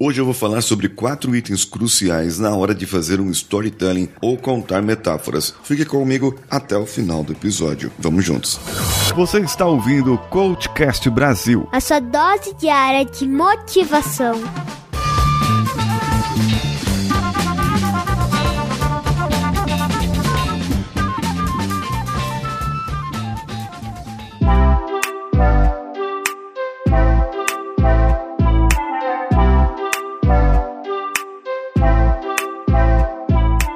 Hoje eu vou falar sobre quatro itens cruciais na hora de fazer um storytelling ou contar metáforas. Fique comigo até o final do episódio. Vamos juntos. Você está ouvindo o Coachcast Brasil a sua dose diária de motivação.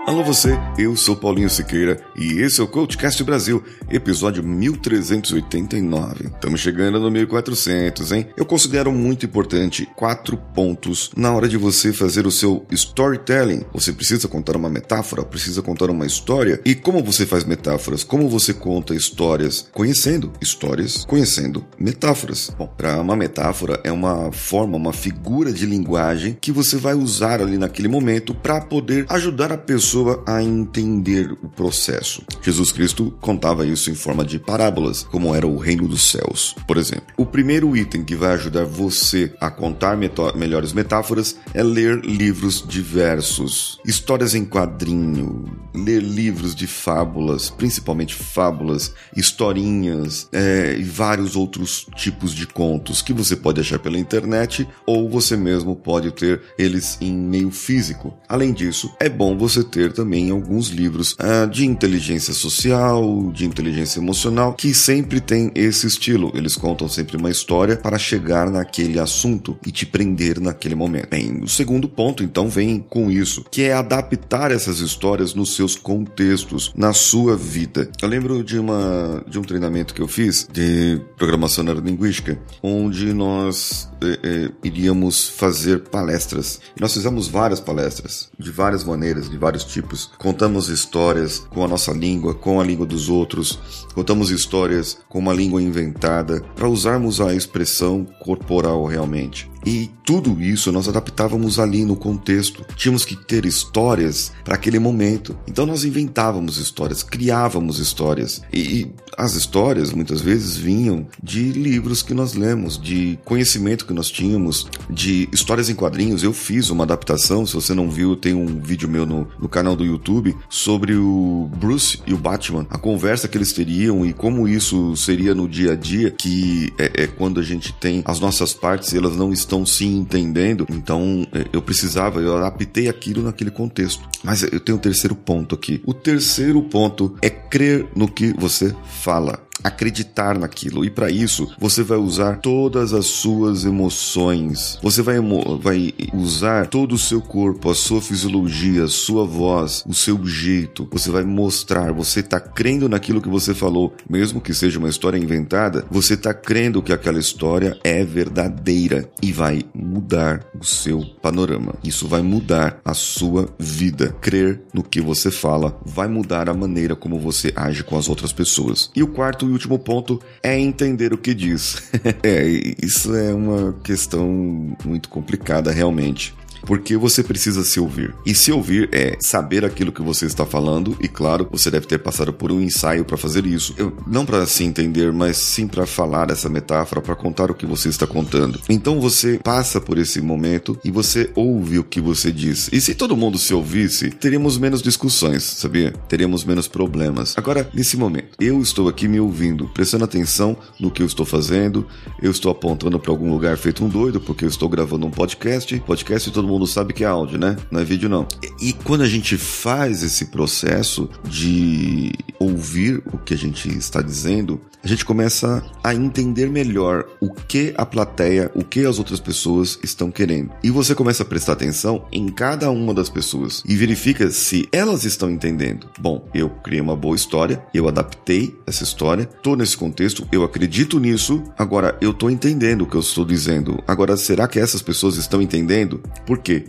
Alô você, eu sou Paulinho Siqueira e esse é o Coachcast Brasil, episódio 1389. Estamos chegando no 1400, hein? Eu considero muito importante quatro pontos na hora de você fazer o seu storytelling. Você precisa contar uma metáfora, precisa contar uma história. E como você faz metáforas? Como você conta histórias? Conhecendo histórias, conhecendo metáforas. Bom, para uma metáfora é uma forma, uma figura de linguagem que você vai usar ali naquele momento para poder ajudar a pessoa pessoa a entender o processo. Jesus Cristo contava isso em forma de parábolas, como era o reino dos céus, por exemplo. O primeiro item que vai ajudar você a contar melhores metáforas é ler livros diversos, histórias em quadrinho, ler livros de fábulas, principalmente fábulas, historinhas é, e vários outros tipos de contos que você pode achar pela internet ou você mesmo pode ter eles em meio físico. Além disso, é bom você ter também alguns livros uh, de inteligência social, de inteligência emocional, que sempre tem esse estilo. Eles contam sempre uma história para chegar naquele assunto e te prender naquele momento. Bem, o segundo ponto, então, vem com isso, que é adaptar essas histórias nos seus contextos, na sua vida. Eu lembro de, uma, de um treinamento que eu fiz de programação neurolinguística, onde nós eh, eh, iríamos fazer palestras. Nós fizemos várias palestras, de várias maneiras, de vários tipos. Contamos histórias com a nossa língua, com a língua dos outros, contamos histórias com uma língua inventada, para usarmos a expressão corporal realmente. E tudo isso nós adaptávamos ali no contexto. Tínhamos que ter histórias para aquele momento. Então nós inventávamos histórias, criávamos histórias. E as histórias muitas vezes vinham de livros que nós lemos, de conhecimento que nós tínhamos, de histórias em quadrinhos. Eu fiz uma adaptação, se você não viu, tem um vídeo meu no, no canal do YouTube sobre o Bruce e o Batman, a conversa que eles teriam e como isso seria no dia a dia, que é, é quando a gente tem as nossas partes e elas não estão estão se entendendo, então é, eu precisava, eu adaptei aquilo naquele contexto. Mas eu tenho um terceiro ponto aqui. O terceiro ponto é crer no que você fala acreditar naquilo. E para isso, você vai usar todas as suas emoções. Você vai, vai usar todo o seu corpo, a sua fisiologia, a sua voz, o seu jeito. Você vai mostrar, você está crendo naquilo que você falou, mesmo que seja uma história inventada, você está crendo que aquela história é verdadeira e vai mudar o seu panorama. Isso vai mudar a sua vida. Crer no que você fala vai mudar a maneira como você age com as outras pessoas. E o quarto e último ponto é entender o que diz. é, isso é uma questão muito complicada realmente porque você precisa se ouvir. E se ouvir é saber aquilo que você está falando, e claro, você deve ter passado por um ensaio para fazer isso. Eu, não para se entender, mas sim para falar essa metáfora, para contar o que você está contando. Então você passa por esse momento e você ouve o que você diz. E se todo mundo se ouvisse, teríamos menos discussões, sabia? Teríamos menos problemas. Agora, nesse momento, eu estou aqui me ouvindo, prestando atenção no que eu estou fazendo, eu estou apontando para algum lugar feito um doido, porque eu estou gravando um podcast, podcast todo mundo mundo sabe que é áudio, né? Não é vídeo, não. E, e quando a gente faz esse processo de ouvir o que a gente está dizendo, a gente começa a entender melhor o que a plateia, o que as outras pessoas estão querendo. E você começa a prestar atenção em cada uma das pessoas e verifica se elas estão entendendo. Bom, eu criei uma boa história, eu adaptei essa história, tô nesse contexto, eu acredito nisso, agora eu tô entendendo o que eu estou dizendo. Agora, será que essas pessoas estão entendendo?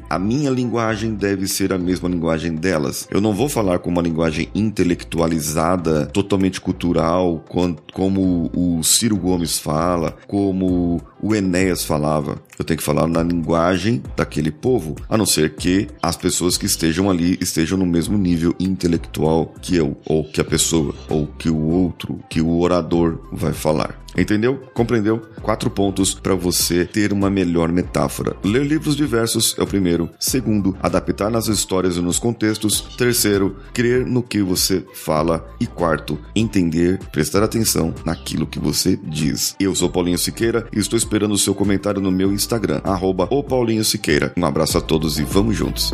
A minha linguagem deve ser a mesma linguagem delas. Eu não vou falar com uma linguagem intelectualizada, totalmente cultural, com como o Ciro Gomes fala, como o Enéas falava. Eu tenho que falar na linguagem daquele povo, a não ser que as pessoas que estejam ali estejam no mesmo nível intelectual que eu, ou que a pessoa, ou que o outro, que o orador vai falar. Entendeu? Compreendeu? Quatro pontos para você ter uma melhor metáfora. Ler livros diversos é o primeiro. Segundo, adaptar nas histórias e nos contextos. Terceiro, crer no que você fala. E quarto, entender, prestar atenção naquilo que você diz. Eu sou Paulinho Siqueira e estou o seu comentário no meu Instagram, arroba Paulinho Siqueira. Um abraço a todos e vamos juntos.